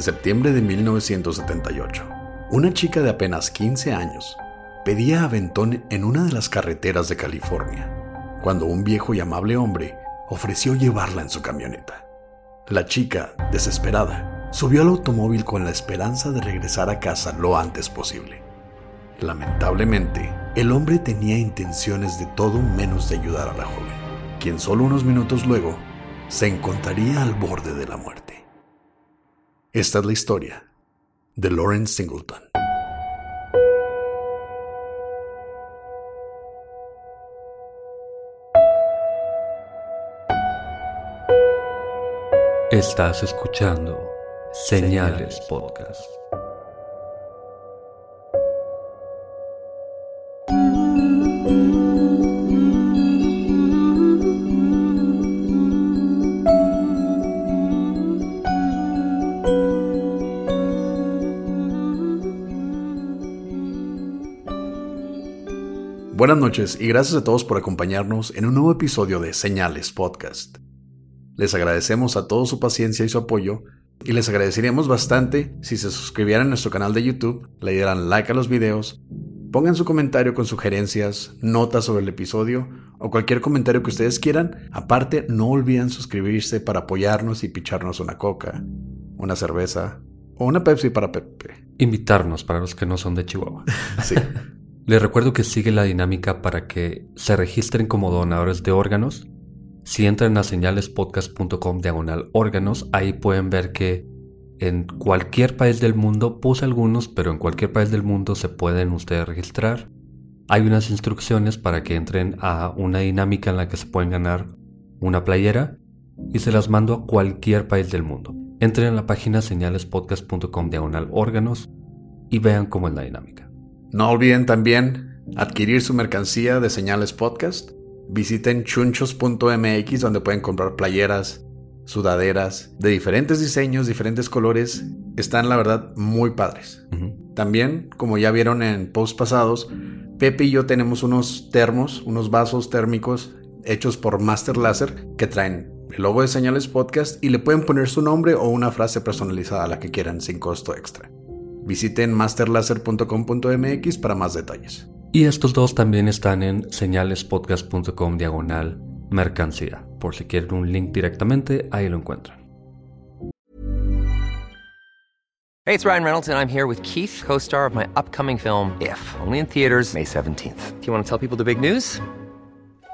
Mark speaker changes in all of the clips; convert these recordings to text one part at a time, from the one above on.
Speaker 1: En septiembre de 1978, una chica de apenas 15 años pedía aventón en una de las carreteras de California, cuando un viejo y amable hombre ofreció llevarla en su camioneta. La chica, desesperada, subió al automóvil con la esperanza de regresar a casa lo antes posible. Lamentablemente, el hombre tenía intenciones de todo menos de ayudar a la joven, quien solo unos minutos luego se encontraría al borde de la muerte. Esta es la historia de Lawrence Singleton.
Speaker 2: Estás escuchando Señales Podcast.
Speaker 1: Buenas noches y gracias a todos por acompañarnos en un nuevo episodio de Señales Podcast. Les agradecemos a todos su paciencia y su apoyo y les agradeceríamos bastante si se suscribieran a nuestro canal de YouTube, le dieran like a los videos, pongan su comentario con sugerencias, notas sobre el episodio o cualquier comentario que ustedes quieran. Aparte, no olviden suscribirse para apoyarnos y picharnos una coca, una cerveza o una Pepsi para Pepe.
Speaker 2: Invitarnos para los que no son de Chihuahua.
Speaker 1: Sí.
Speaker 2: Les recuerdo que sigue la dinámica para que se registren como donadores de órganos. Si entran a señalespodcast.com diagonal órganos, ahí pueden ver que en cualquier país del mundo, puse algunos, pero en cualquier país del mundo se pueden ustedes registrar. Hay unas instrucciones para que entren a una dinámica en la que se pueden ganar una playera y se las mando a cualquier país del mundo. Entren a la página señalespodcast.com diagonal órganos y vean cómo es la dinámica.
Speaker 1: No olviden también adquirir su mercancía de Señales Podcast. Visiten chunchos.mx donde pueden comprar playeras, sudaderas de diferentes diseños, diferentes colores. Están la verdad muy padres. También, como ya vieron en posts pasados, Pepe y yo tenemos unos termos, unos vasos térmicos hechos por Master Laser que traen el logo de Señales Podcast y le pueden poner su nombre o una frase personalizada a la que quieran sin costo extra. Visiten masterlaser.com.mx para más detalles.
Speaker 2: Y estos dos también están en señalespodcast.com diagonal mercancía. Por si quieren un link directamente, ahí lo encuentran.
Speaker 3: Hey, it's Ryan Reynolds, and I'm here with Keith, co star of my upcoming film, If, only in theaters, May 17th. Do you want to tell people the big news?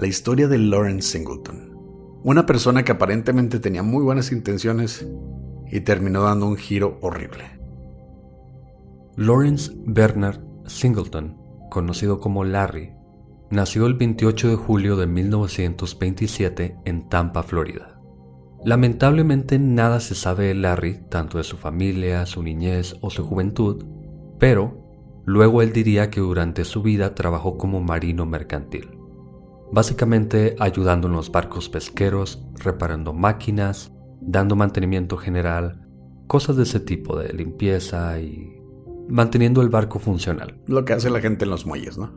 Speaker 1: La historia de Lawrence Singleton, una persona que aparentemente tenía muy buenas intenciones y terminó dando un giro horrible.
Speaker 2: Lawrence Bernard Singleton, conocido como Larry, nació el 28 de julio de 1927 en Tampa, Florida. Lamentablemente nada se sabe de Larry, tanto de su familia, su niñez o su juventud, pero luego él diría que durante su vida trabajó como marino mercantil básicamente ayudando en los barcos pesqueros, reparando máquinas dando mantenimiento general, cosas de ese tipo de limpieza y manteniendo el barco funcional.
Speaker 1: Lo que hace la gente en los muelles, ¿no?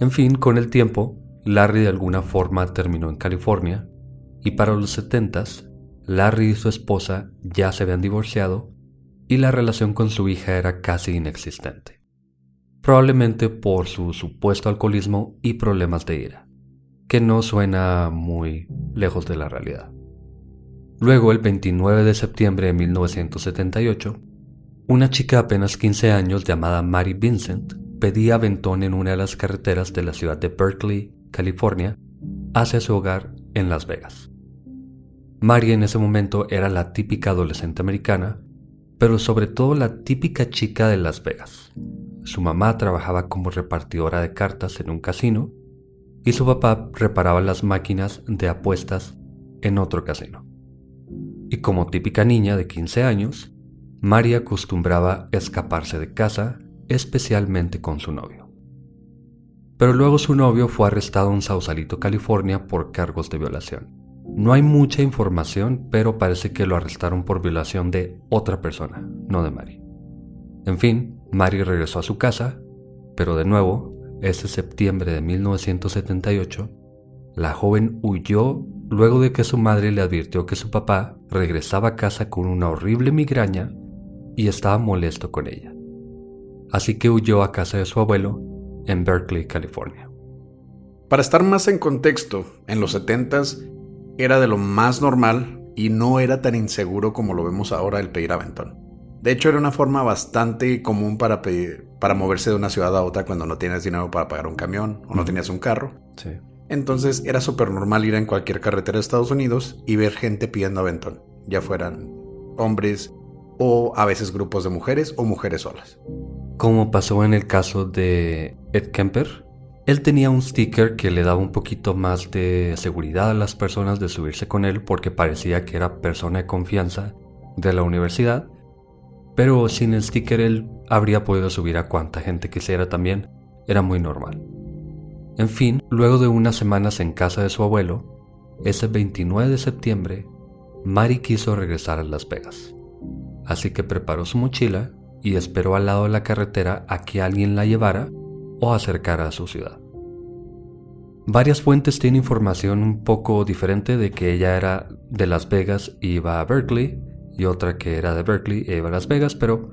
Speaker 2: En fin, con el tiempo, Larry de alguna forma terminó en California y para los 70 Larry y su esposa ya se habían divorciado y la relación con su hija era casi inexistente, probablemente por su supuesto alcoholismo y problemas de ira, que no suena muy lejos de la realidad. Luego, el 29 de septiembre de 1978, una chica de apenas 15 años llamada Mary Vincent pedía aventón en una de las carreteras de la ciudad de Berkeley, California, hacia su hogar en Las Vegas. Mary en ese momento era la típica adolescente americana pero sobre todo la típica chica de Las Vegas. Su mamá trabajaba como repartidora de cartas en un casino y su papá reparaba las máquinas de apuestas en otro casino. Y como típica niña de 15 años, María acostumbraba escaparse de casa, especialmente con su novio. Pero luego su novio fue arrestado en Sausalito, California, por cargos de violación. No hay mucha información, pero parece que lo arrestaron por violación de otra persona, no de Mari. En fin, Mari regresó a su casa, pero de nuevo, ese septiembre de 1978, la joven huyó luego de que su madre le advirtió que su papá regresaba a casa con una horrible migraña y estaba molesto con ella. Así que huyó a casa de su abuelo en Berkeley, California.
Speaker 1: Para estar más en contexto, en los 70s era de lo más normal y no era tan inseguro como lo vemos ahora el pedir aventón. De hecho, era una forma bastante común para, para moverse de una ciudad a otra cuando no tienes dinero para pagar un camión o no tenías un carro.
Speaker 2: Sí.
Speaker 1: Entonces era súper normal ir en cualquier carretera de Estados Unidos y ver gente pidiendo aventón, ya fueran hombres o a veces grupos de mujeres o mujeres solas.
Speaker 2: Como pasó en el caso de Ed Kemper, él tenía un sticker que le daba un poquito más de seguridad a las personas de subirse con él porque parecía que era persona de confianza de la universidad, pero sin el sticker él habría podido subir a cuanta gente quisiera también, era muy normal. En fin, luego de unas semanas en casa de su abuelo, ese 29 de septiembre, Mari quiso regresar a Las Vegas. Así que preparó su mochila y esperó al lado de la carretera a que alguien la llevara o acercar a su ciudad. Varias fuentes tienen información un poco diferente de que ella era de Las Vegas y iba a Berkeley, y otra que era de Berkeley e iba a Las Vegas, pero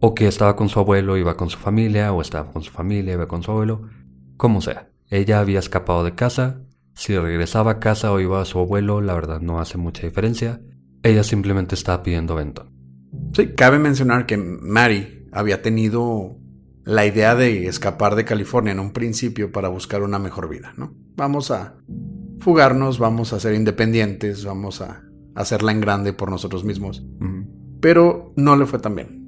Speaker 2: o que estaba con su abuelo, iba con su familia, o estaba con su familia, iba con su abuelo, como sea. Ella había escapado de casa, si regresaba a casa o iba a su abuelo, la verdad no hace mucha diferencia. Ella simplemente estaba pidiendo Benton.
Speaker 1: Sí, cabe mencionar que Mary había tenido la idea de escapar de California en un principio para buscar una mejor vida, ¿no? Vamos a fugarnos, vamos a ser independientes, vamos a hacerla en grande por nosotros mismos. Pero no le fue tan bien.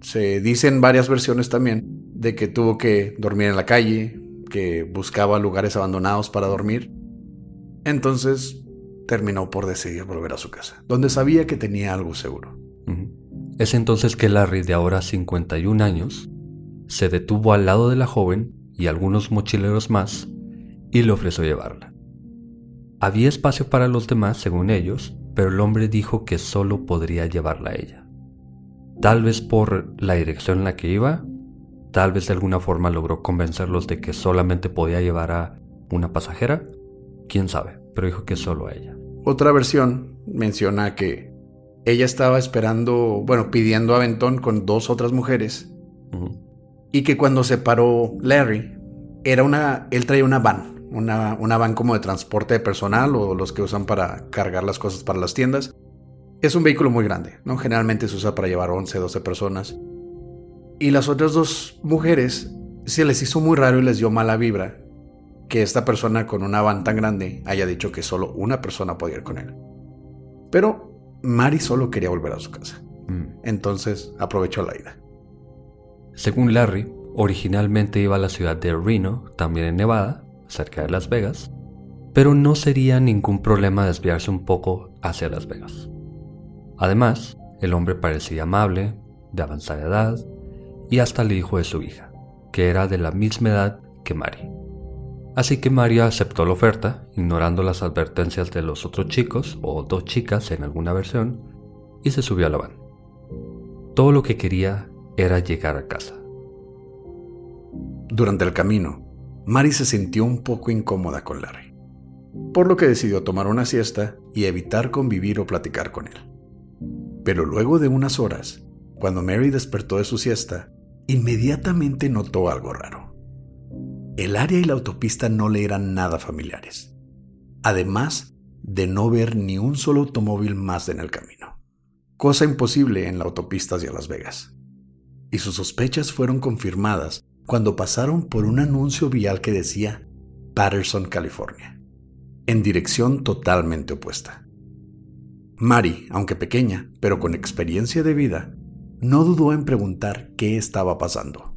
Speaker 1: Se dicen varias versiones también de que tuvo que dormir en la calle, que buscaba lugares abandonados para dormir. Entonces terminó por decidir volver a su casa, donde sabía que tenía algo seguro.
Speaker 2: Es entonces que Larry, de ahora 51 años, se detuvo al lado de la joven y algunos mochileros más y le ofreció llevarla. Había espacio para los demás, según ellos, pero el hombre dijo que solo podría llevarla a ella. Tal vez por la dirección en la que iba, tal vez de alguna forma logró convencerlos de que solamente podía llevar a una pasajera, quién sabe, pero dijo que solo a ella.
Speaker 1: Otra versión menciona que ella estaba esperando, bueno, pidiendo aventón con dos otras mujeres y que cuando se paró Larry, era una, él traía una van, una, una van como de transporte de personal o los que usan para cargar las cosas para las tiendas. Es un vehículo muy grande, ¿no? Generalmente se usa para llevar 11, 12 personas. Y las otras dos mujeres se les hizo muy raro y les dio mala vibra que esta persona con una van tan grande haya dicho que solo una persona podía ir con él. Pero Mari solo quería volver a su casa. Mm. Entonces aprovechó la ida.
Speaker 2: Según Larry, originalmente iba a la ciudad de Reno, también en Nevada, cerca de Las Vegas, pero no sería ningún problema desviarse un poco hacia Las Vegas. Además, el hombre parecía amable, de avanzada edad, y hasta el hijo de su hija, que era de la misma edad que Mary. Así que María aceptó la oferta, ignorando las advertencias de los otros chicos, o dos chicas en alguna versión, y se subió a la. Todo lo que quería era llegar a casa.
Speaker 1: Durante el camino, Mary se sintió un poco incómoda con Larry, por lo que decidió tomar una siesta y evitar convivir o platicar con él. Pero luego de unas horas, cuando Mary despertó de su siesta, inmediatamente notó algo raro. El área y la autopista no le eran nada familiares, además de no ver ni un solo automóvil más en el camino, cosa imposible en la autopista hacia Las Vegas. Y sus sospechas fueron confirmadas cuando pasaron por un anuncio vial que decía Patterson, California, en dirección totalmente opuesta. Mary, aunque pequeña, pero con experiencia de vida, no dudó en preguntar qué estaba pasando.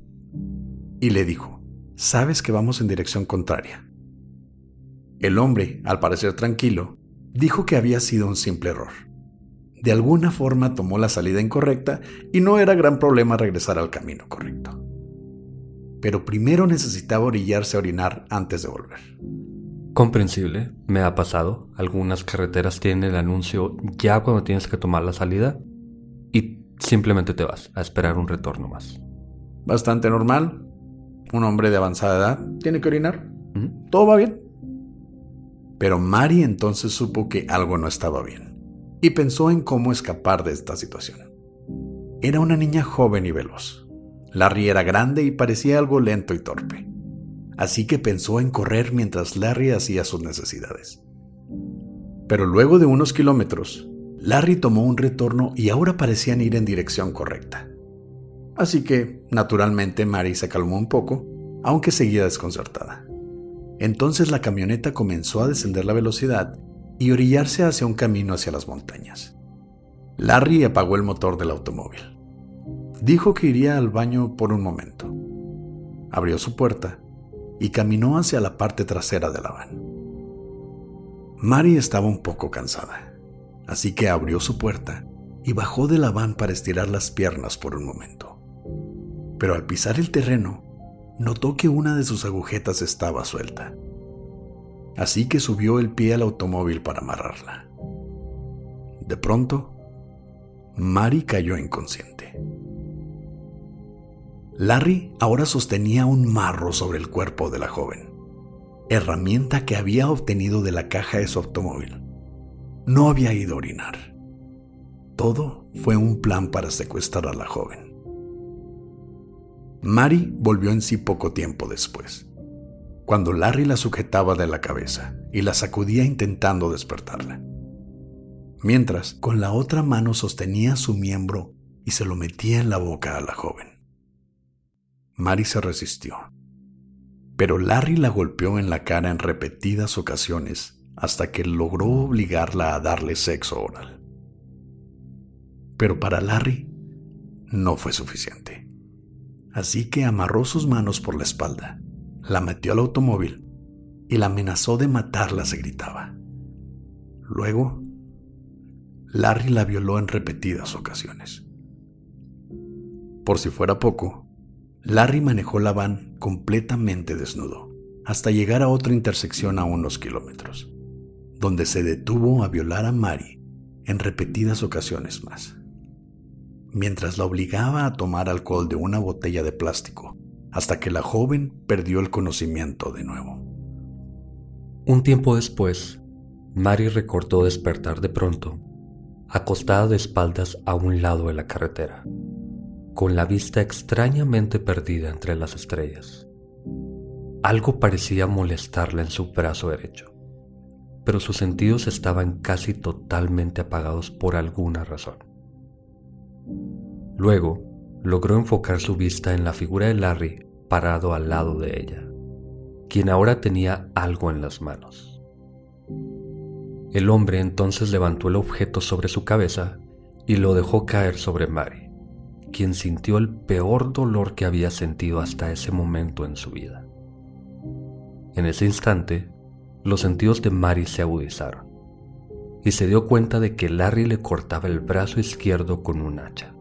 Speaker 1: Y le dijo, sabes que vamos en dirección contraria. El hombre, al parecer tranquilo, dijo que había sido un simple error. De alguna forma tomó la salida incorrecta y no era gran problema regresar al camino correcto. Pero primero necesitaba orillarse a orinar antes de volver.
Speaker 2: Comprensible, me ha pasado. Algunas carreteras tienen el anuncio ya cuando tienes que tomar la salida y simplemente te vas a esperar un retorno más.
Speaker 1: Bastante normal. Un hombre de avanzada edad tiene que orinar. Todo va bien. Pero Mari entonces supo que algo no estaba bien y pensó en cómo escapar de esta situación. Era una niña joven y veloz. Larry era grande y parecía algo lento y torpe así que pensó en correr mientras Larry hacía sus necesidades. Pero luego de unos kilómetros, Larry tomó un retorno y ahora parecían ir en dirección correcta. Así que, naturalmente, Mary se calmó un poco, aunque seguía desconcertada. Entonces la camioneta comenzó a descender la velocidad y orillarse hacia un camino hacia las montañas. Larry apagó el motor del automóvil. Dijo que iría al baño por un momento. Abrió su puerta y caminó hacia la parte trasera de la van. Mary estaba un poco cansada, así que abrió su puerta y bajó de la para estirar las piernas por un momento. Pero al pisar el terreno, notó que una de sus agujetas estaba suelta. Así que subió el pie al automóvil para amarrarla. De pronto, Mary cayó inconsciente. Larry ahora sostenía un marro sobre el cuerpo de la joven, herramienta que había obtenido de la caja de su automóvil. No había ido a orinar. Todo fue un plan para secuestrar a la joven. Mary volvió en sí poco tiempo después, cuando Larry la sujetaba de la cabeza y la sacudía intentando despertarla. Mientras, con la otra mano sostenía su miembro y se lo metía en la boca a la joven. Mary se resistió. Pero Larry la golpeó en la cara en repetidas ocasiones hasta que logró obligarla a darle sexo oral. Pero para Larry no fue suficiente. Así que amarró sus manos por la espalda, la metió al automóvil y la amenazó de matarla se gritaba. Luego, Larry la violó en repetidas ocasiones. Por si fuera poco, Larry manejó la van completamente desnudo hasta llegar a otra intersección a unos kilómetros, donde se detuvo a violar a Mary en repetidas ocasiones más, mientras la obligaba a tomar alcohol de una botella de plástico hasta que la joven perdió el conocimiento de nuevo.
Speaker 2: Un tiempo después, Mary recordó despertar de pronto, acostada de espaldas a un lado de la carretera con la vista extrañamente perdida entre las estrellas. Algo parecía molestarla en su brazo derecho, pero sus sentidos estaban casi totalmente apagados por alguna razón. Luego, logró enfocar su vista en la figura de Larry parado al lado de ella, quien ahora tenía algo en las manos. El hombre entonces levantó el objeto sobre su cabeza y lo dejó caer sobre Mary quien sintió el peor dolor que había sentido hasta ese momento en su vida. En ese instante, los sentidos de Mary se agudizaron y se dio cuenta de que Larry le cortaba el brazo izquierdo con un hacha.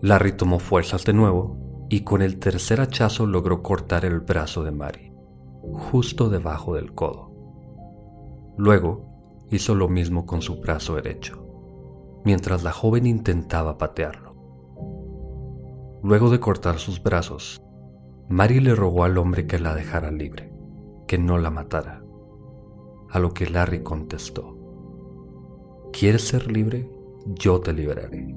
Speaker 2: Larry tomó fuerzas de nuevo y con el tercer hachazo logró cortar el brazo de Mary, justo debajo del codo. Luego hizo lo mismo con su brazo derecho, mientras la joven intentaba patearlo. Luego de cortar sus brazos, Mary le rogó al hombre que la dejara libre, que no la matara, a lo que Larry contestó, ¿Quieres ser libre? Yo te liberaré.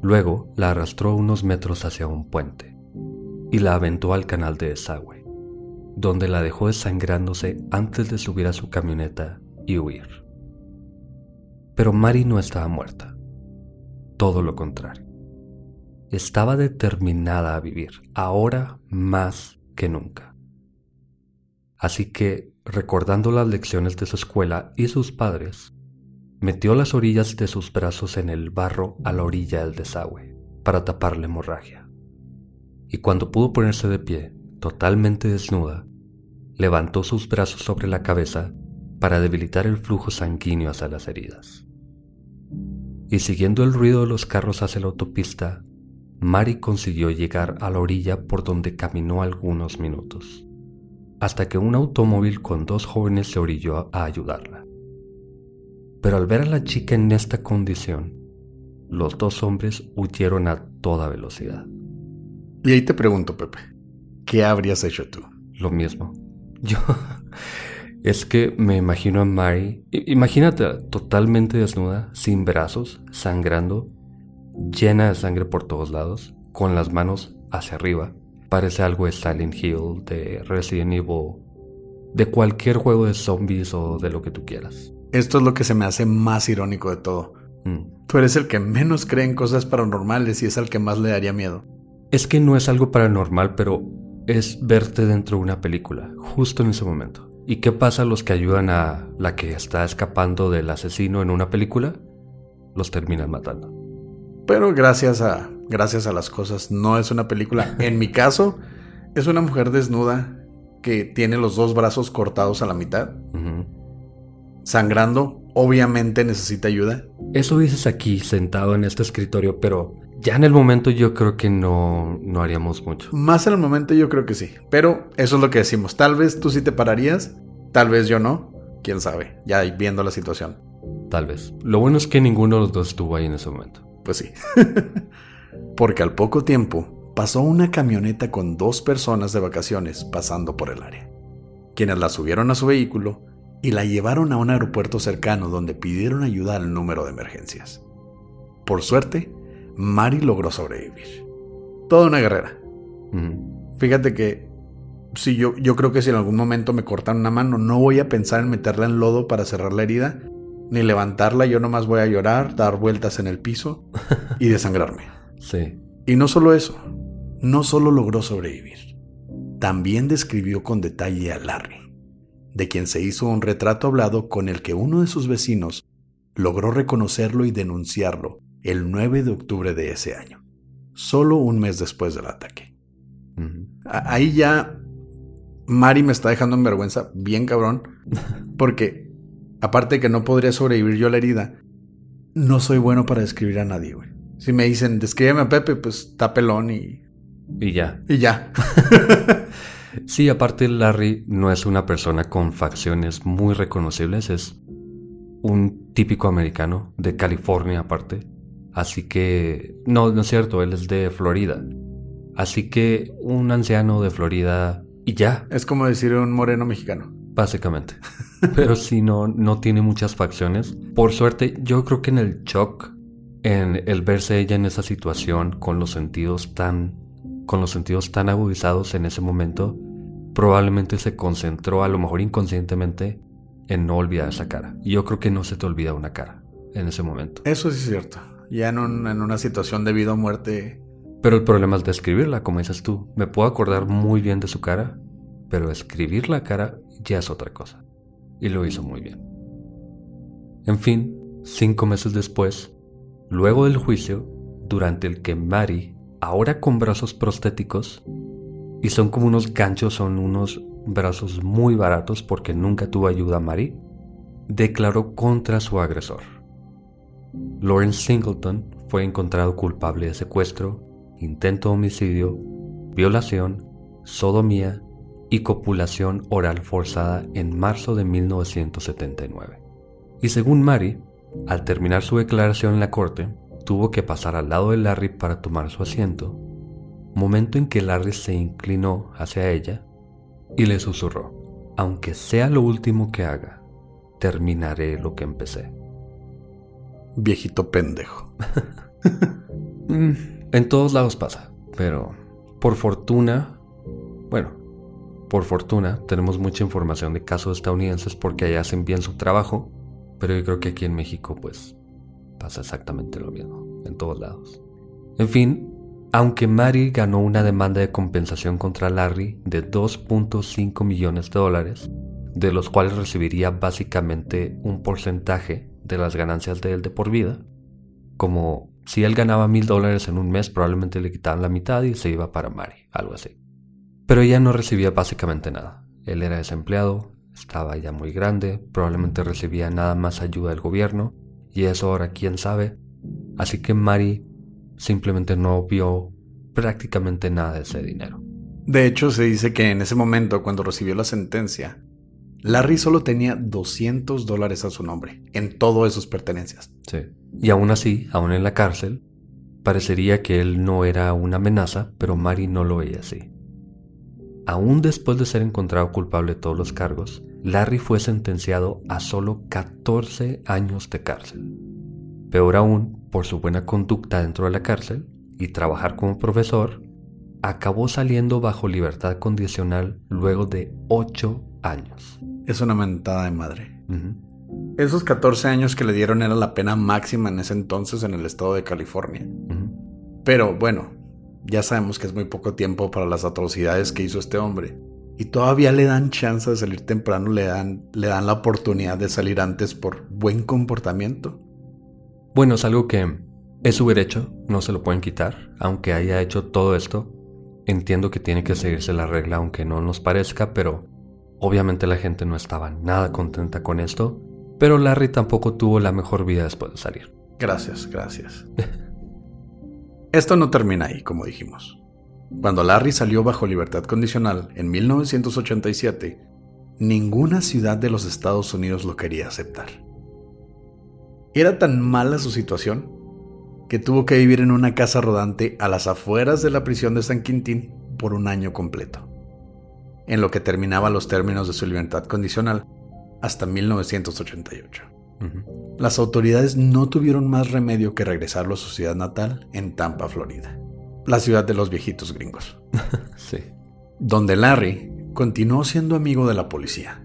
Speaker 2: Luego la arrastró unos metros hacia un puente y la aventó al canal de desagüe, donde la dejó desangrándose antes de subir a su camioneta y huir. Pero Mary no estaba muerta, todo lo contrario. Estaba determinada a vivir, ahora más que nunca. Así que, recordando las lecciones de su escuela y sus padres, metió las orillas de sus brazos en el barro a la orilla del desagüe para tapar la hemorragia. Y cuando pudo ponerse de pie, totalmente desnuda, levantó sus brazos sobre la cabeza para debilitar el flujo sanguíneo hacia las heridas. Y siguiendo el ruido de los carros hacia la autopista, Mary consiguió llegar a la orilla por donde caminó algunos minutos, hasta que un automóvil con dos jóvenes se orilló a ayudarla. Pero al ver a la chica en esta condición, los dos hombres huyeron a toda velocidad.
Speaker 1: Y ahí te pregunto, Pepe, ¿qué habrías hecho tú?
Speaker 2: Lo mismo. Yo... Es que me imagino a Mary, imagínate totalmente desnuda, sin brazos, sangrando, llena de sangre por todos lados, con las manos hacia arriba. Parece algo de Silent Hill, de Resident Evil, de cualquier juego de zombies o de lo que tú quieras.
Speaker 1: Esto es lo que se me hace más irónico de todo. Mm. Tú eres el que menos cree en cosas paranormales y es el que más le daría miedo.
Speaker 2: Es que no es algo paranormal, pero es verte dentro de una película, justo en ese momento. ¿Y qué pasa a los que ayudan a la que está escapando del asesino en una película? Los terminan matando.
Speaker 1: Pero gracias a, gracias a las cosas, no es una película. En mi caso, es una mujer desnuda que tiene los dos brazos cortados a la mitad sangrando, obviamente necesita ayuda.
Speaker 2: Eso dices aquí, sentado en este escritorio, pero ya en el momento yo creo que no, no haríamos mucho.
Speaker 1: Más en el momento yo creo que sí, pero eso es lo que decimos. Tal vez tú sí te pararías, tal vez yo no, quién sabe, ya viendo la situación.
Speaker 2: Tal vez. Lo bueno es que ninguno de los dos estuvo ahí en ese momento.
Speaker 1: Pues sí. Porque al poco tiempo pasó una camioneta con dos personas de vacaciones pasando por el área. Quienes la subieron a su vehículo y la llevaron a un aeropuerto cercano donde pidieron ayuda al número de emergencias. Por suerte, Mari logró sobrevivir. Toda una guerrera. Fíjate que si yo, yo creo que si en algún momento me cortan una mano, no voy a pensar en meterla en lodo para cerrar la herida, ni levantarla, yo nomás voy a llorar, dar vueltas en el piso y desangrarme.
Speaker 2: Sí.
Speaker 1: Y no solo eso, no solo logró sobrevivir, también describió con detalle a Larry de quien se hizo un retrato hablado con el que uno de sus vecinos logró reconocerlo y denunciarlo el 9 de octubre de ese año, solo un mes después del ataque. Ahí ya Mari me está dejando en vergüenza, bien cabrón, porque aparte de que no podría sobrevivir yo a la herida, no soy bueno para describir a nadie, güey. Si me dicen, descríbeme a Pepe, pues está pelón y...
Speaker 2: Y ya.
Speaker 1: Y ya.
Speaker 2: Sí, aparte Larry no es una persona con facciones muy reconocibles, es un típico americano de California aparte. Así que, no, no es cierto, él es de Florida. Así que un anciano de Florida y ya.
Speaker 1: Es como decir un moreno mexicano.
Speaker 2: Básicamente. Pero si no, no tiene muchas facciones. Por suerte, yo creo que en el shock, en el verse ella en esa situación con los sentidos tan con los sentidos tan agudizados en ese momento, probablemente se concentró a lo mejor inconscientemente en no olvidar esa cara. Y yo creo que no se te olvida una cara en ese momento.
Speaker 1: Eso sí es cierto. Ya en, en una situación de vida o muerte.
Speaker 2: Pero el problema es describirla, como dices tú. Me puedo acordar muy bien de su cara, pero escribir la cara ya es otra cosa. Y lo hizo muy bien. En fin, cinco meses después, luego del juicio, durante el que Mary, ahora con brazos prostéticos, y son como unos ganchos, son unos brazos muy baratos porque nunca tuvo ayuda a Mary, declaró contra su agresor. Lawrence Singleton fue encontrado culpable de secuestro, intento de homicidio, violación, sodomía y copulación oral forzada en marzo de 1979. Y según Mary, al terminar su declaración en la corte, tuvo que pasar al lado de Larry para tomar su asiento, momento en que Larry se inclinó hacia ella y le susurró, aunque sea lo último que haga, terminaré lo que empecé.
Speaker 1: Viejito pendejo.
Speaker 2: Mm, en todos lados pasa, pero por fortuna, bueno, por fortuna tenemos mucha información de casos estadounidenses porque allá hacen bien su trabajo, pero yo creo que aquí en México pues pasa exactamente lo mismo, en todos lados. En fin, aunque Mary ganó una demanda de compensación contra Larry de 2.5 millones de dólares, de los cuales recibiría básicamente un porcentaje de las ganancias de él de por vida, como si él ganaba mil dólares en un mes, probablemente le quitaban la mitad y se iba para Mary, algo así. Pero ella no recibía básicamente nada. Él era desempleado, estaba ya muy grande, probablemente recibía nada más ayuda del gobierno, y eso ahora quién sabe. Así que Mary simplemente no vio prácticamente nada de ese dinero.
Speaker 1: De hecho, se dice que en ese momento, cuando recibió la sentencia, Larry solo tenía 200 dólares a su nombre en todas sus pertenencias.
Speaker 2: Sí. Y aún así, aún en la cárcel, parecería que él no era una amenaza, pero Mary no lo veía así. Aún después de ser encontrado culpable de todos los cargos, Larry fue sentenciado a solo 14 años de cárcel. Peor aún, por su buena conducta dentro de la cárcel y trabajar como profesor, acabó saliendo bajo libertad condicional luego de 8 años.
Speaker 1: Es una mentada de madre. Esos 14 años que le dieron era la pena máxima en ese entonces en el estado de California. Pero bueno, ya sabemos que es muy poco tiempo para las atrocidades que hizo este hombre. Y todavía le dan chance de salir temprano, le dan, le dan la oportunidad de salir antes por buen comportamiento.
Speaker 2: Bueno, es algo que es su derecho, no se lo pueden quitar, aunque haya hecho todo esto. Entiendo que tiene que seguirse la regla aunque no nos parezca, pero obviamente la gente no estaba nada contenta con esto, pero Larry tampoco tuvo la mejor vida después de salir.
Speaker 1: Gracias, gracias. esto no termina ahí, como dijimos. Cuando Larry salió bajo libertad condicional en 1987, ninguna ciudad de los Estados Unidos lo quería aceptar. Era tan mala su situación que tuvo que vivir en una casa rodante a las afueras de la prisión de San Quintín por un año completo, en lo que terminaba los términos de su libertad condicional hasta 1988. Las autoridades no tuvieron más remedio que regresarlo a su ciudad natal en Tampa, Florida la ciudad de los viejitos gringos.
Speaker 2: sí.
Speaker 1: Donde Larry continuó siendo amigo de la policía,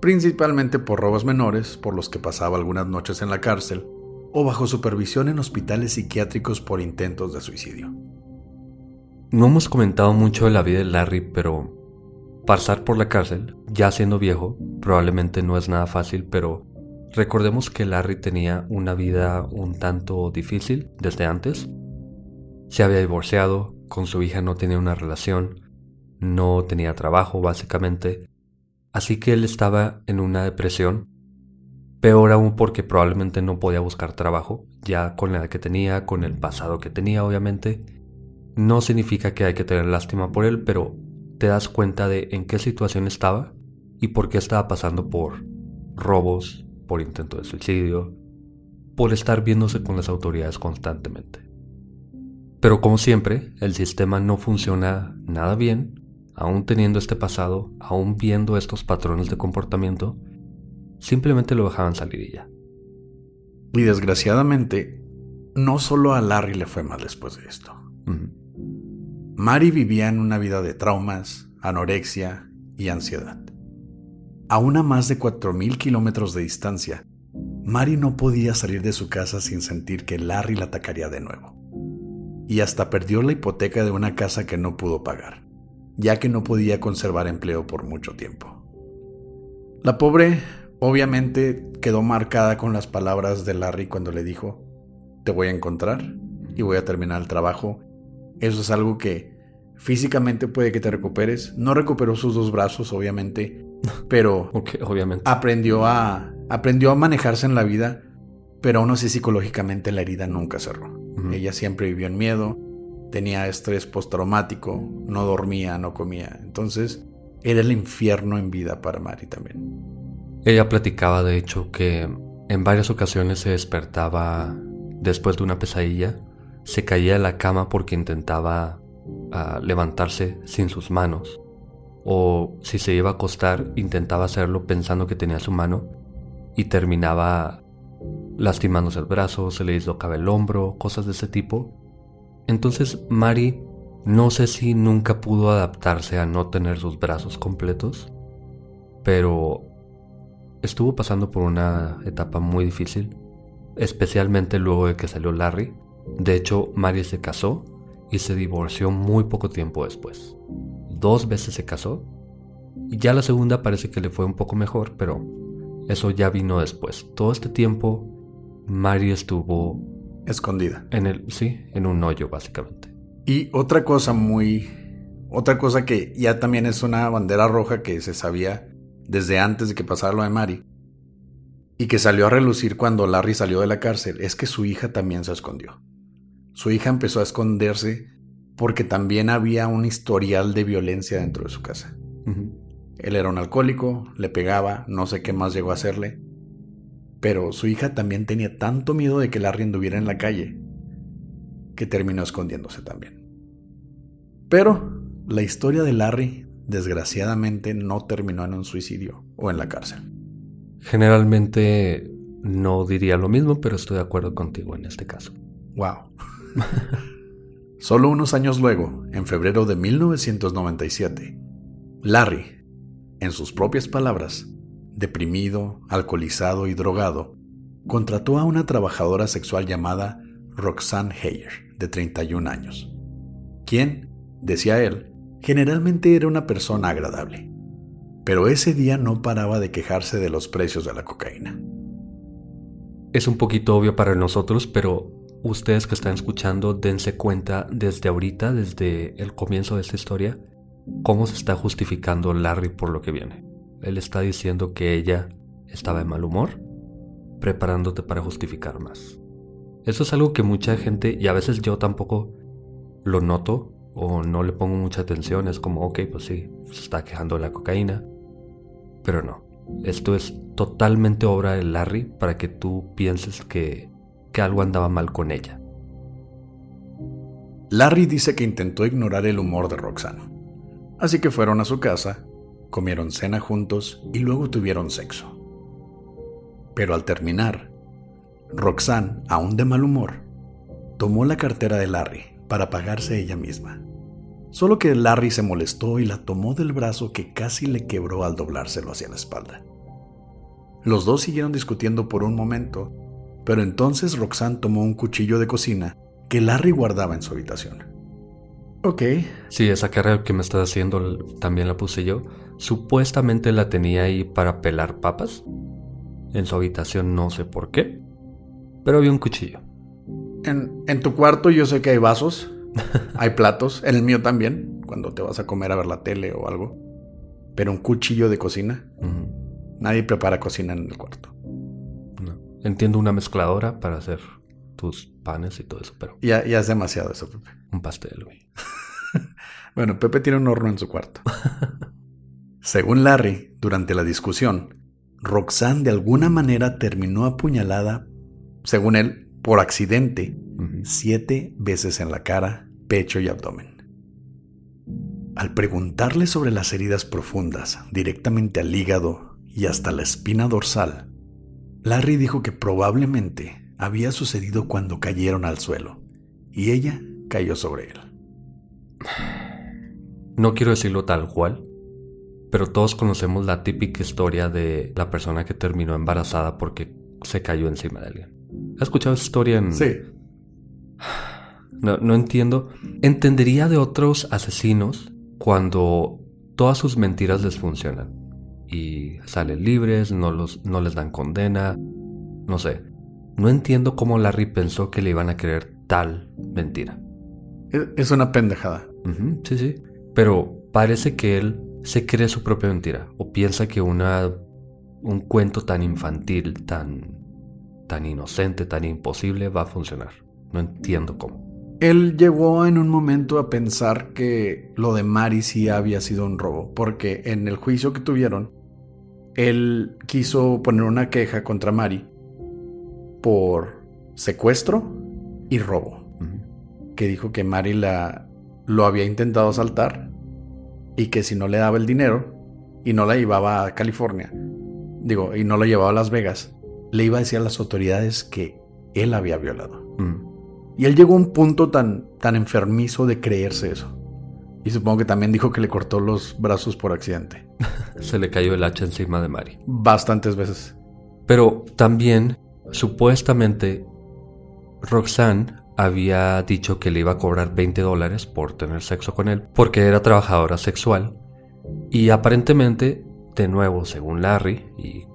Speaker 1: principalmente por robos menores por los que pasaba algunas noches en la cárcel o bajo supervisión en hospitales psiquiátricos por intentos de suicidio.
Speaker 2: No hemos comentado mucho de la vida de Larry, pero pasar por la cárcel, ya siendo viejo, probablemente no es nada fácil, pero recordemos que Larry tenía una vida un tanto difícil desde antes se había divorciado, con su hija no tenía una relación, no tenía trabajo básicamente, así que él estaba en una depresión, peor aún porque probablemente no podía buscar trabajo, ya con la edad que tenía, con el pasado que tenía obviamente. No significa que hay que tener lástima por él, pero te das cuenta de en qué situación estaba y por qué estaba pasando por robos, por intento de suicidio, por estar viéndose con las autoridades constantemente. Pero como siempre, el sistema no funciona nada bien, aún teniendo este pasado, aún viendo estos patrones de comportamiento, simplemente lo dejaban salir y ya.
Speaker 1: Y desgraciadamente, no solo a Larry le fue mal después de esto. Mari vivía en una vida de traumas, anorexia y ansiedad. A una más de 4.000 kilómetros de distancia, Mari no podía salir de su casa sin sentir que Larry la atacaría de nuevo y hasta perdió la hipoteca de una casa que no pudo pagar, ya que no podía conservar empleo por mucho tiempo. La pobre obviamente quedó marcada con las palabras de Larry cuando le dijo, te voy a encontrar y voy a terminar el trabajo. Eso es algo que físicamente puede que te recuperes. No recuperó sus dos brazos, obviamente, pero
Speaker 2: obviamente.
Speaker 1: Aprendió, a, aprendió a manejarse en la vida, pero aún así psicológicamente la herida nunca cerró. Ella siempre vivió en miedo, tenía estrés postraumático, no dormía, no comía. Entonces, era el infierno en vida para Mari también.
Speaker 2: Ella platicaba de hecho que en varias ocasiones se despertaba después de una pesadilla, se caía de la cama porque intentaba ah, levantarse sin sus manos, o si se iba a acostar intentaba hacerlo pensando que tenía su mano y terminaba lastimándose el brazo, se le dislocaba el hombro, cosas de ese tipo. Entonces Mari no sé si nunca pudo adaptarse a no tener sus brazos completos, pero estuvo pasando por una etapa muy difícil, especialmente luego de que salió Larry. De hecho, Mari se casó y se divorció muy poco tiempo después. Dos veces se casó y ya la segunda parece que le fue un poco mejor, pero eso ya vino después. Todo este tiempo, Mari estuvo
Speaker 1: escondida.
Speaker 2: En el, sí, en un hoyo básicamente.
Speaker 1: Y otra cosa muy... Otra cosa que ya también es una bandera roja que se sabía desde antes de que pasara lo de Mari y que salió a relucir cuando Larry salió de la cárcel es que su hija también se escondió. Su hija empezó a esconderse porque también había un historial de violencia dentro de su casa. Él era un alcohólico, le pegaba, no sé qué más llegó a hacerle. Pero su hija también tenía tanto miedo de que Larry anduviera en la calle que terminó escondiéndose también. Pero la historia de Larry desgraciadamente no terminó en un suicidio o en la cárcel.
Speaker 2: Generalmente no diría lo mismo, pero estoy de acuerdo contigo en este caso.
Speaker 1: Wow. Solo unos años luego, en febrero de 1997, Larry, en sus propias palabras, deprimido, alcoholizado y drogado, contrató a una trabajadora sexual llamada Roxanne Heyer de 31 años, quien, decía él, generalmente era una persona agradable. Pero ese día no paraba de quejarse de los precios de la cocaína.
Speaker 2: Es un poquito obvio para nosotros, pero ustedes que están escuchando, dense cuenta desde ahorita, desde el comienzo de esta historia, cómo se está justificando Larry por lo que viene. Él está diciendo que ella estaba en mal humor, preparándote para justificar más. Eso es algo que mucha gente, y a veces yo tampoco lo noto o no le pongo mucha atención. Es como, ok, pues sí, se está quejando de la cocaína. Pero no, esto es totalmente obra de Larry para que tú pienses que, que algo andaba mal con ella.
Speaker 1: Larry dice que intentó ignorar el humor de Roxanne. Así que fueron a su casa, comieron cena juntos y luego tuvieron sexo. Pero al terminar, Roxanne, aún de mal humor, tomó la cartera de Larry para pagarse ella misma. Solo que Larry se molestó y la tomó del brazo que casi le quebró al doblárselo hacia la espalda. Los dos siguieron discutiendo por un momento, pero entonces Roxanne tomó un cuchillo de cocina que Larry guardaba en su habitación.
Speaker 2: Ok. Sí, esa carrera que me estás haciendo también la puse yo. Supuestamente la tenía ahí para pelar papas. En su habitación no sé por qué. Pero había un cuchillo.
Speaker 1: En, tu cuarto yo sé que hay vasos, hay platos, en el mío también, cuando te vas a comer a ver la tele o algo. Pero un cuchillo de cocina. Nadie prepara cocina en el cuarto.
Speaker 2: Entiendo una mezcladora para hacer tus panes y todo eso, pero...
Speaker 1: Ya, ya es demasiado eso, Pepe.
Speaker 2: Un pastel, güey.
Speaker 1: bueno, Pepe tiene un horno en su cuarto. Según Larry, durante la discusión, Roxanne de alguna manera terminó apuñalada según él, por accidente, siete veces en la cara, pecho y abdomen. Al preguntarle sobre las heridas profundas, directamente al hígado y hasta la espina dorsal, Larry dijo que probablemente había sucedido cuando cayeron al suelo, y ella cayó sobre él.
Speaker 2: No quiero decirlo tal cual, pero todos conocemos la típica historia de la persona que terminó embarazada porque se cayó encima de alguien. ¿Has escuchado esa historia en.?
Speaker 1: Sí.
Speaker 2: No, no entiendo. Entendería de otros asesinos cuando todas sus mentiras les funcionan. Y salen libres, no, los, no les dan condena. No sé. No entiendo cómo Larry pensó que le iban a creer tal mentira.
Speaker 1: Es una pendejada.
Speaker 2: sí, sí. Pero parece que él se cree su propia mentira. O piensa que una, un cuento tan infantil, tan tan inocente, tan imposible va a funcionar. No entiendo cómo.
Speaker 1: Él llegó en un momento a pensar que lo de Mari sí había sido un robo, porque en el juicio que tuvieron, él quiso poner una queja contra Mari por secuestro y robo. Que dijo que Mari la, lo había intentado asaltar y que si no le daba el dinero y no la llevaba a California, digo, y no la llevaba a Las Vegas, le iba a decir a las autoridades que él había violado. Y él llegó a un punto tan, tan enfermizo de creerse eso. Y supongo que también dijo que le cortó los brazos por accidente.
Speaker 2: Se le cayó el hacha encima de Mari.
Speaker 1: Bastantes veces.
Speaker 2: Pero también, supuestamente, Roxanne había dicho que le iba a cobrar 20 dólares por tener sexo con él, porque era trabajadora sexual. Y aparentemente, de nuevo, según Larry, y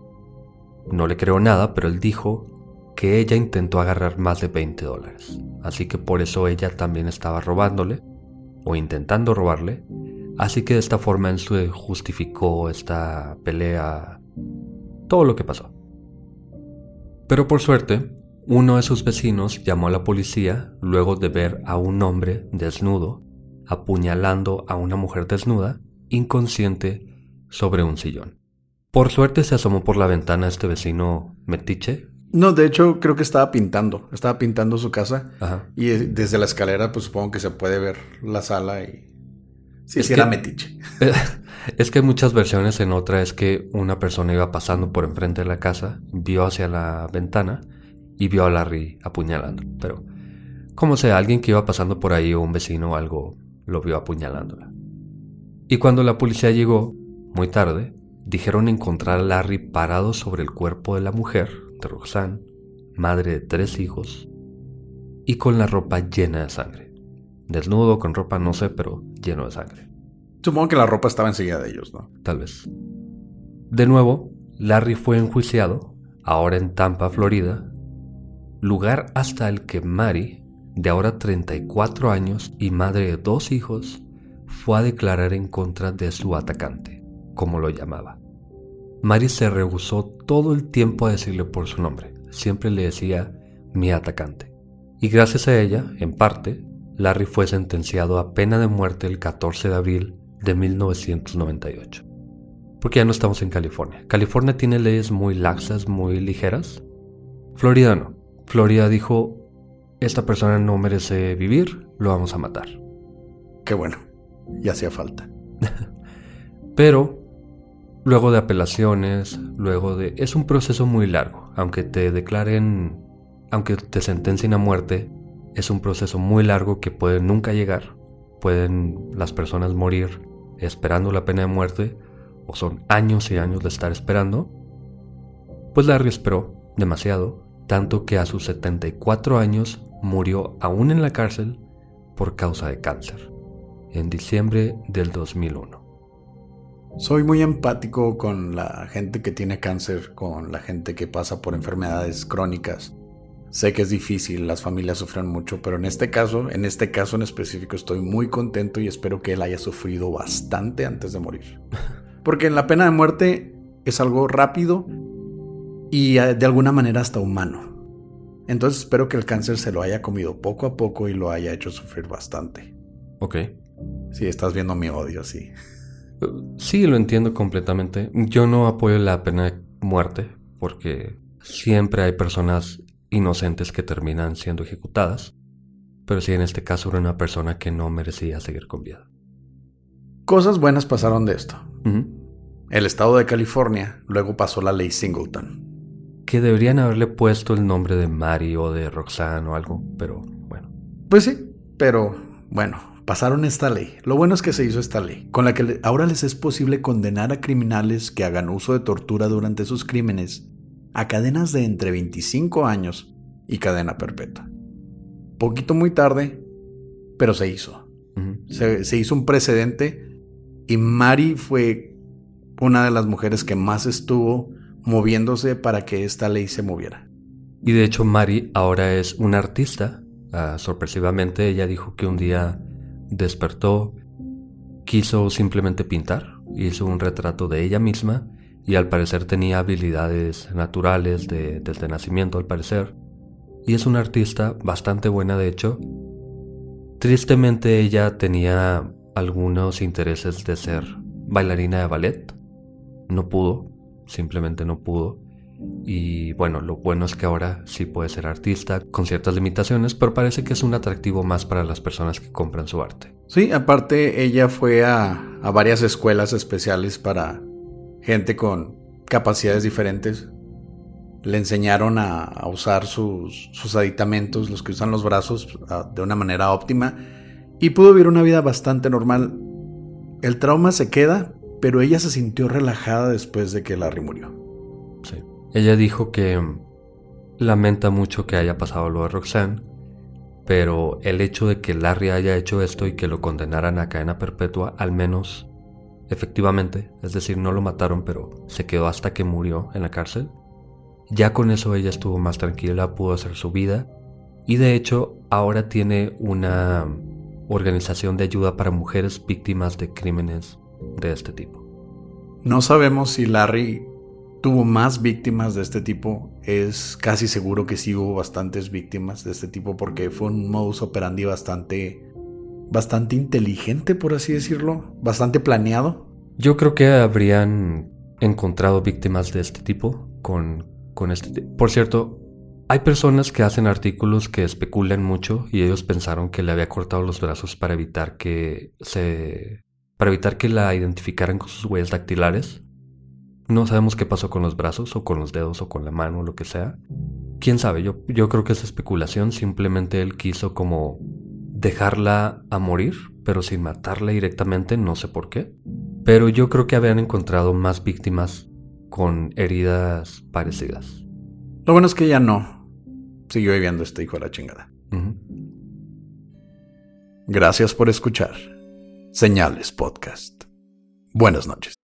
Speaker 2: no le creo nada, pero él dijo que ella intentó agarrar más de 20 dólares. Así que por eso ella también estaba robándole, o intentando robarle. Así que de esta forma él se justificó esta pelea, todo lo que pasó. Pero por suerte, uno de sus vecinos llamó a la policía luego de ver a un hombre desnudo apuñalando a una mujer desnuda, inconsciente, sobre un sillón. Por suerte se asomó por la ventana este vecino metiche.
Speaker 1: No, de hecho creo que estaba pintando, estaba pintando su casa y desde la escalera pues supongo que se puede ver la sala y... Sí, sí era metiche.
Speaker 2: Es que hay muchas versiones, en otra es que una persona iba pasando por enfrente de la casa, vio hacia la ventana y vio a Larry apuñalando. Pero, como sea, alguien que iba pasando por ahí o un vecino o algo lo vio apuñalándola. Y cuando la policía llegó, muy tarde, dijeron encontrar a Larry parado sobre el cuerpo de la mujer, de Roxanne, madre de tres hijos, y con la ropa llena de sangre. Desnudo, con ropa, no sé, pero lleno de sangre.
Speaker 1: Supongo que la ropa estaba enseguida de ellos, ¿no?
Speaker 2: Tal vez. De nuevo, Larry fue enjuiciado, ahora en Tampa, Florida, lugar hasta el que Mary, de ahora 34 años y madre de dos hijos, fue a declarar en contra de su atacante, como lo llamaba. Mary se rehusó todo el tiempo a decirle por su nombre, siempre le decía mi atacante. Y gracias a ella, en parte, Larry fue sentenciado a pena de muerte el 14 de abril de 1998. Porque ya no estamos en California. California tiene leyes muy laxas, muy ligeras. Florida no. Florida dijo, esta persona no merece vivir, lo vamos a matar.
Speaker 1: Qué bueno, ya hacía falta.
Speaker 2: Pero, luego de apelaciones, luego de... Es un proceso muy largo, aunque te declaren, aunque te sentencien a muerte, es un proceso muy largo que puede nunca llegar. Pueden las personas morir esperando la pena de muerte, o son años y años de estar esperando. Pues Larry esperó demasiado tanto que a sus 74 años murió aún en la cárcel por causa de cáncer, en diciembre del 2001.
Speaker 1: Soy muy empático con la gente que tiene cáncer, con la gente que pasa por enfermedades crónicas. Sé que es difícil, las familias sufren mucho, pero en este caso, en este caso en específico, estoy muy contento y espero que él haya sufrido bastante antes de morir. Porque en la pena de muerte es algo rápido y eh, de alguna manera hasta humano. Entonces espero que el cáncer se lo haya comido poco a poco y lo haya hecho sufrir bastante.
Speaker 2: Ok.
Speaker 1: Sí, estás viendo mi odio, sí.
Speaker 2: Sí, lo entiendo completamente. Yo no apoyo la pena de muerte porque siempre hay personas inocentes que terminan siendo ejecutadas. Pero sí, en este caso era una persona que no merecía seguir con vida.
Speaker 1: Cosas buenas pasaron de esto. El estado de California luego pasó la ley Singleton,
Speaker 2: que deberían haberle puesto el nombre de Mari o de Roxanne o algo, pero bueno.
Speaker 1: Pues sí, pero bueno, pasaron esta ley. Lo bueno es que se hizo esta ley, con la que ahora les es posible condenar a criminales que hagan uso de tortura durante sus crímenes a cadenas de entre 25 años y cadena perpetua. Poquito muy tarde, pero se hizo. se, se hizo un precedente y Mari fue una de las mujeres que más estuvo moviéndose para que esta ley se moviera.
Speaker 2: Y de hecho Mari ahora es una artista. Ah, sorpresivamente ella dijo que un día despertó, quiso simplemente pintar, hizo un retrato de ella misma y al parecer tenía habilidades naturales de, desde nacimiento al parecer. Y es una artista bastante buena de hecho. Tristemente ella tenía algunos intereses de ser bailarina de ballet. No pudo, simplemente no pudo. Y bueno, lo bueno es que ahora sí puede ser artista con ciertas limitaciones, pero parece que es un atractivo más para las personas que compran su arte.
Speaker 1: Sí, aparte ella fue a, varias escuelas especiales para gente con capacidades diferentes. Le enseñaron a, usar sus, aditamentos, los que usan los brazos, de una manera óptima y pudo vivir una vida bastante normal. El trauma se queda, pero ella se sintió relajada después de que Larry murió.
Speaker 2: Sí. Ella dijo que lamenta mucho que haya pasado lo de Roxanne, pero el hecho de que Larry haya hecho esto y que lo condenaran a cadena perpetua, al menos efectivamente, es decir, no lo mataron, pero se quedó hasta que murió en la cárcel, ya con eso ella estuvo más tranquila, pudo hacer su vida y de hecho ahora tiene una organización de ayuda para mujeres víctimas de crímenes de este tipo.
Speaker 1: No sabemos si Larry tuvo más víctimas de este tipo. Es casi seguro que sí hubo bastantes víctimas de este tipo porque fue un modus operandi bastante bastante inteligente, por así decirlo, bastante planeado.
Speaker 2: Yo creo que habrían encontrado víctimas de este tipo con, este... Por cierto, hay personas que hacen artículos que especulan mucho y ellos pensaron que le había cortado los brazos para evitar que se para evitar que la identificaran con sus huellas dactilares. No sabemos qué pasó con los brazos o con los dedos o con la mano o lo que sea. Quién sabe, yo, yo creo que es especulación, simplemente él quiso como dejarla a morir, pero sin matarla directamente, no sé por qué. Pero yo creo que habían encontrado más víctimas con heridas parecidas.
Speaker 1: Lo bueno es que ya no. Siguió viviendo este hijo de la chingada. Gracias por escuchar. Señales Podcast. Buenas noches.